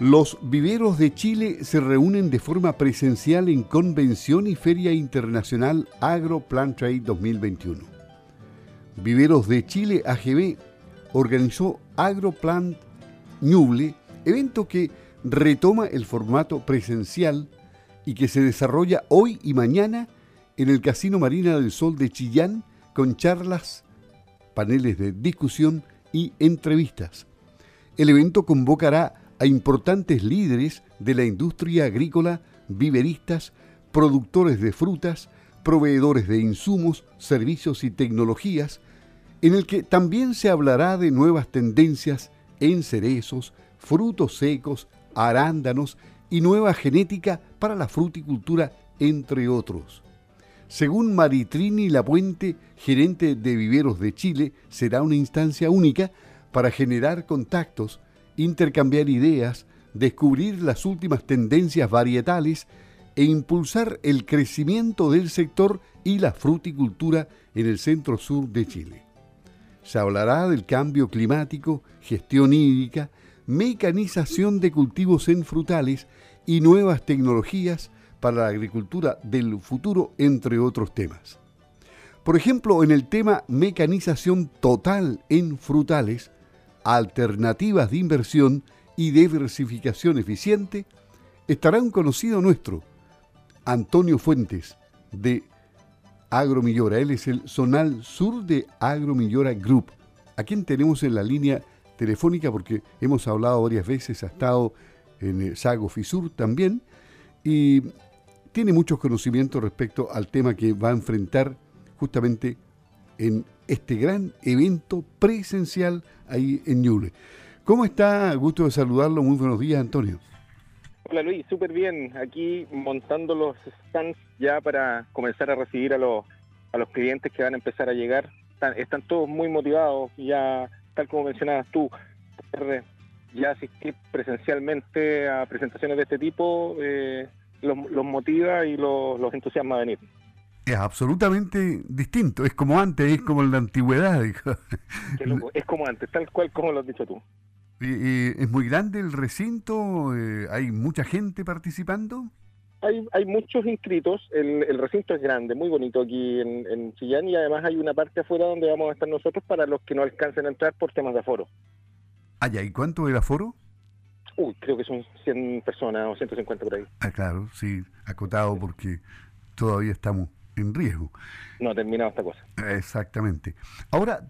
Los viveros de Chile se reúnen de forma presencial en Convención y Feria Internacional Agro Plant Trade 2021. Viveros de Chile AGB organizó AgroPlant Ñuble, evento que retoma el formato presencial y que se desarrolla hoy y mañana en el Casino Marina del Sol de Chillán con charlas, paneles de discusión y entrevistas. El evento convocará a importantes líderes de la industria agrícola, viveristas, productores de frutas, proveedores de insumos, servicios y tecnologías, en el que también se hablará de nuevas tendencias en cerezos, frutos secos, arándanos y nueva genética para la fruticultura, entre otros. Según Maritrini Lapuente, gerente de Viveros de Chile, será una instancia única para generar contactos, intercambiar ideas, descubrir las últimas tendencias varietales e impulsar el crecimiento del sector y la fruticultura en el centro sur de Chile. Se hablará del cambio climático, gestión hídrica, mecanización de cultivos en frutales y nuevas tecnologías para la agricultura del futuro, entre otros temas. Por ejemplo, en el tema mecanización total en frutales, alternativas de inversión y diversificación eficiente, estará un conocido nuestro, Antonio Fuentes, de Agromillora. Él es el zonal sur de Agromillora Group, a quien tenemos en la línea telefónica porque hemos hablado varias veces, ha estado en Sago Fisur también, y tiene muchos conocimientos respecto al tema que va a enfrentar justamente en este gran evento presencial ahí en Ñuble. ¿Cómo está? Gusto de saludarlo. Muy buenos días, Antonio. Hola Luis, súper bien. Aquí montando los stands ya para comenzar a recibir a los, a los clientes que van a empezar a llegar. Están, todos muy motivados, ya tal como mencionabas tú, ya asistir presencialmente a presentaciones de este tipo eh, los, motiva y los, los entusiasma a venir es absolutamente distinto, es como antes, es como en la antigüedad. es como antes, tal cual como lo has dicho tú. ¿Es muy grande el recinto? Eh, ¿Hay mucha gente participando? Hay, hay muchos inscritos, el, recinto es grande, muy bonito aquí en, Chillán y además hay una parte afuera donde vamos a estar nosotros para los que no alcancen a entrar por temas de aforo. Ah, ¿y cuánto el aforo? Uy, creo que son 100 personas o 150 por ahí. Ah, claro, sí, acotado porque todavía estamos en riesgo. No ha terminado esta cosa. Exactamente. Ahora,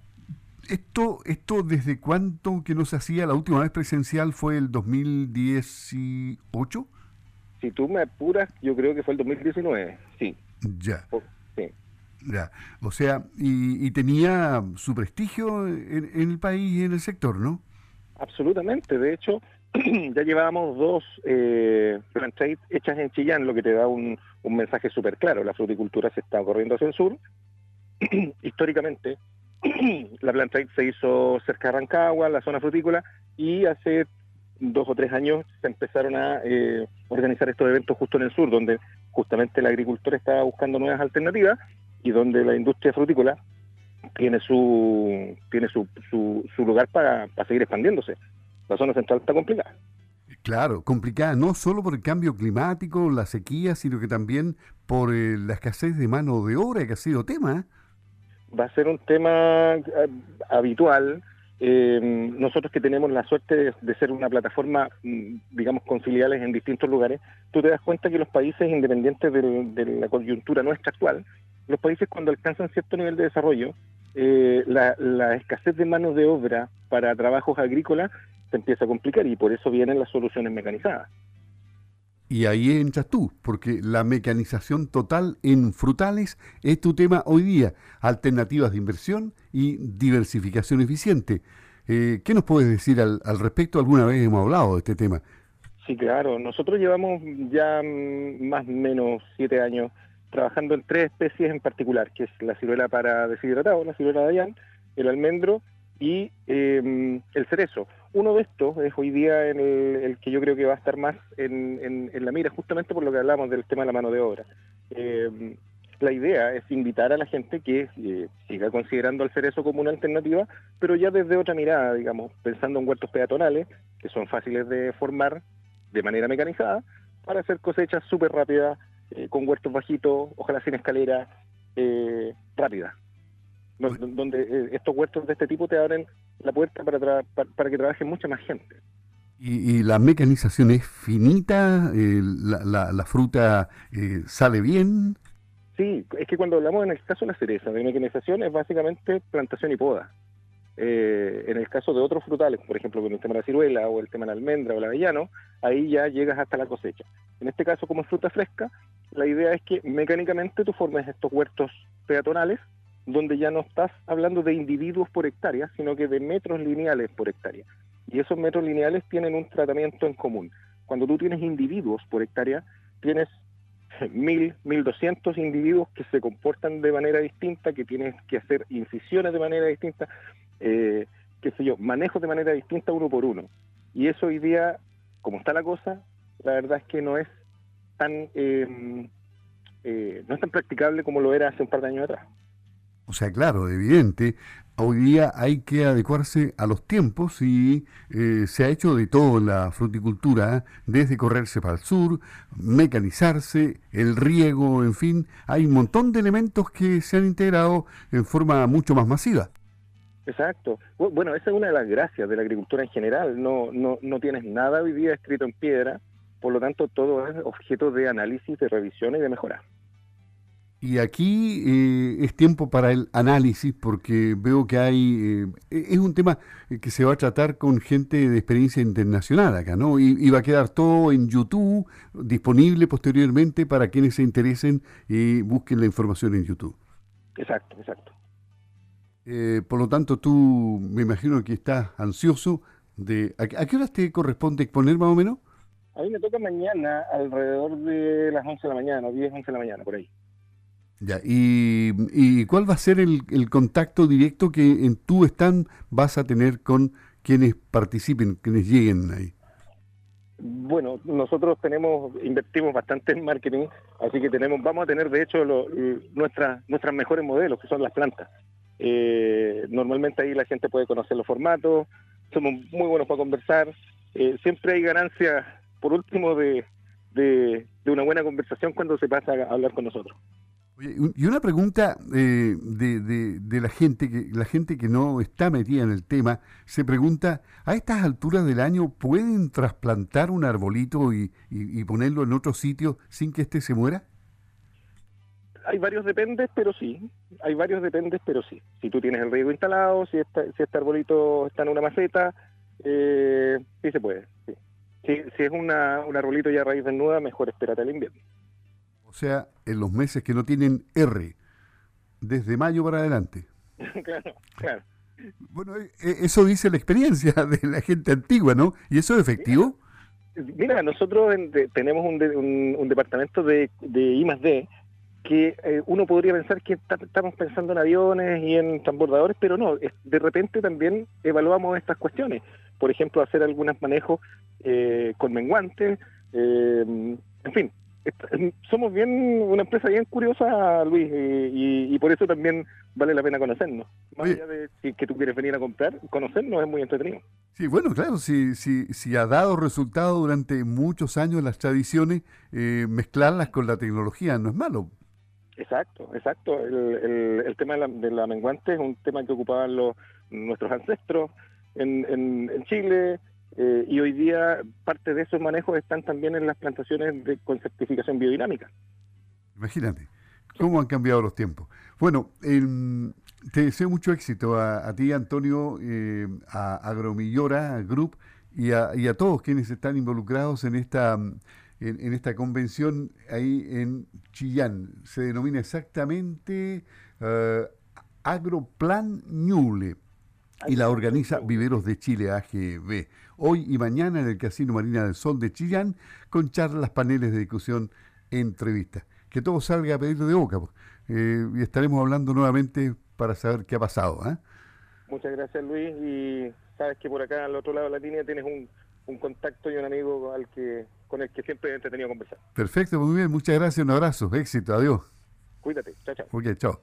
esto, esto desde cuánto que no se hacía, la última vez presencial fue el 2018? Si tú me apuras, yo creo que fue el 2019, sí. Ya. sí. Ya. O sea, y, tenía su prestigio en, el país y en el sector, ¿no? Absolutamente. De hecho, ya llevábamos dos eh, hechas en Chillán, lo que te da un, un mensaje súper claro. La fruticultura se está corriendo hacia el sur. Históricamente, la planta se hizo cerca de Rancagua, la zona frutícola, y hace dos o tres años se empezaron a eh, organizar estos eventos justo en el sur, donde justamente el agricultor estaba buscando nuevas alternativas y donde la industria frutícola tiene su tiene su, su, su lugar para, para seguir expandiéndose. La zona central está complicada. Claro, complicada no solo por el cambio climático, la sequía, sino que también por eh, la escasez de mano de obra que ha sido tema. ¿eh? Va a ser un tema eh, habitual. nosotros que tenemos la suerte de, ser una plataforma, mm, digamos, con filiales en distintos lugares, tú te das cuenta que los países, independientes de la coyuntura nuestra actual, los países cuando alcanzan cierto nivel de desarrollo, la, la, escasez de mano de obra para trabajos agrícolas se empieza a complicar y por eso vienen las soluciones mecanizadas. Y ahí entras tú, porque la mecanización total en frutales es tu tema hoy día, alternativas de inversión y diversificación eficiente. Eh, ¿Qué nos puedes decir al, respecto? Alguna vez hemos hablado de este tema. Sí, claro. Nosotros llevamos ya mm, más o menos siete años trabajando en tres especies en particular, que es la ciruela para deshidratado, la ciruela de Dayan, el almendro y em, el cerezo. Uno de estos es hoy día el, que yo creo que va a estar más en, la mira, justamente por lo que hablamos del tema de la mano de obra. Em, la idea es invitar a la gente que eh, siga considerando al cerezo como una alternativa, pero ya desde otra mirada, digamos, pensando en huertos peatonales, que son fáciles de formar, de manera mecanizada para hacer cosechas súper rápidas, eh, con huertos bajitos, ojalá sin escalera, eh, rápida. Donde eh, estos huertos de este tipo te abren la puerta para, para, que trabaje mucha más gente. ¿Y, la mecanización es finita? la, la, fruta sale bien? Sí, es que cuando hablamos en el caso de la cereza, de mecanización es básicamente plantación y poda. Eh, en el caso de otros frutales, por ejemplo, con el tema de la ciruela o el tema de la almendra o el avellano, ahí ya llegas hasta la cosecha. En este caso, como es fruta fresca, la idea es que mecánicamente tú formes estos huertos peatonales donde ya no estás hablando de individuos por hectárea, sino que de metros lineales por hectárea. Y esos metros lineales tienen un tratamiento en común. Cuando tú tienes individuos por hectárea, tienes mil, mil doscientos individuos que se comportan de manera distinta, que tienes que hacer incisiones de manera distinta, eh, qué sé yo, manejos de manera distinta uno por uno. Y eso hoy día, como está la cosa, la verdad es que no es tan em, eh, no es tan practicable como lo era hace un par de años atrás. O sea, claro, evidente, hoy día hay que adecuarse a los tiempos y eh, se ha hecho de todo la fruticultura, desde correrse para el sur, mecanizarse, el riego, en fin, hay un montón de elementos que se han integrado en forma mucho más masiva. Exacto. Bueno, esa es una de las gracias de la agricultura en general. No, no, no tienes nada hoy escrito en piedra, por lo tanto todo es objeto de análisis, de revisión y de mejora. Y aquí eh, es tiempo para el análisis porque veo que hay, eh, es un tema que se va a tratar con gente de experiencia internacional acá, ¿no? Y, va a quedar todo en YouTube, disponible posteriormente para quienes se interesen y busquen la información en YouTube. Exacto, exacto. Eh, por lo tanto, tú me imagino que estás ansioso de... ¿A, qué horas te corresponde exponer más o menos? A mí me toca mañana alrededor de las 11 de la mañana, 10, 11 de la mañana, por ahí. Ya, y, cuál va a ser el, contacto directo que en tu stand vas a tener con quienes participen, quienes lleguen ahí? Bueno, nosotros tenemos, invertimos bastante en marketing, así que tenemos, vamos a tener de hecho nuestras nuestras mejores modelos, que son las plantas. Eh, normalmente ahí la gente puede conocer los formatos, somos muy buenos para conversar, eh, siempre hay ganancias, por último, de, de una buena conversación cuando se pasa a hablar con nosotros y una pregunta eh, de, la gente que la gente que no está metida en el tema se pregunta a estas alturas del año pueden trasplantar un arbolito y, y, ponerlo en otro sitio sin que éste se muera. Hay varios dependes, pero sí. Hay varios dependes, pero sí. Si tú tienes el riego instalado, si, si este arbolito está en una maceta, eh, sí se puede. Si, si es una, un arbolito ya raíz desnuda, mejor espérate al invierno. O sea, en los meses que no tienen R, desde mayo para adelante. claro, claro. Bueno, eh, eh, eso dice la experiencia de la gente antigua, ¿no? ¿Y eso es efectivo? Mira, nosotros tenemos un, un, departamento de, de I D que eh, uno podría pensar que estamos pensando en aviones y en transbordadores, pero no, de repente también evaluamos estas cuestiones. Por ejemplo, hacer algunos manejos con menguantes, en fin, somos bien una empresa bien curiosa, Luis, y, por eso también vale la pena conocernos. Más allá de si, que tú quieres venir a comprar, conocernos es muy entretenido. Sí, bueno, claro, si, si, si ha dado resultado durante muchos años las tradiciones, eh, mezclarlas con la tecnología no es malo. Exacto, exacto. El, el, tema de la, de la, menguante es un tema que ocupaban los, nuestros ancestros en, en, en Chile, eh, y hoy día parte de esos manejos están también en las plantaciones de, con certificación biodinámica. Imagínate, cómo han cambiado los tiempos. Bueno, te deseo mucho éxito a, ti, Antonio, eh, a Agromillora Group y a, a, todos quienes están involucrados en esta, en, esta convención ahí en Chillán. Se denomina exactamente uh, Agroplan Ñuble y la organiza Viveros de Chile AGB. Hoy y mañana en el Casino Marina del Sol de Chillán con charlas, paneles de discusión, entrevistas. Que todo salga a pedirlo de boca. Eh, y estaremos hablando nuevamente para saber qué ha pasado. ¿eh? Muchas gracias Luis y sabes que por acá al otro lado de la línea tienes un, un contacto y un amigo al que con el que siempre he entretenido conversar. Perfecto, muy bien, muchas gracias, un abrazo, éxito, adiós. Cuídate, chao, chao. Ok, chao.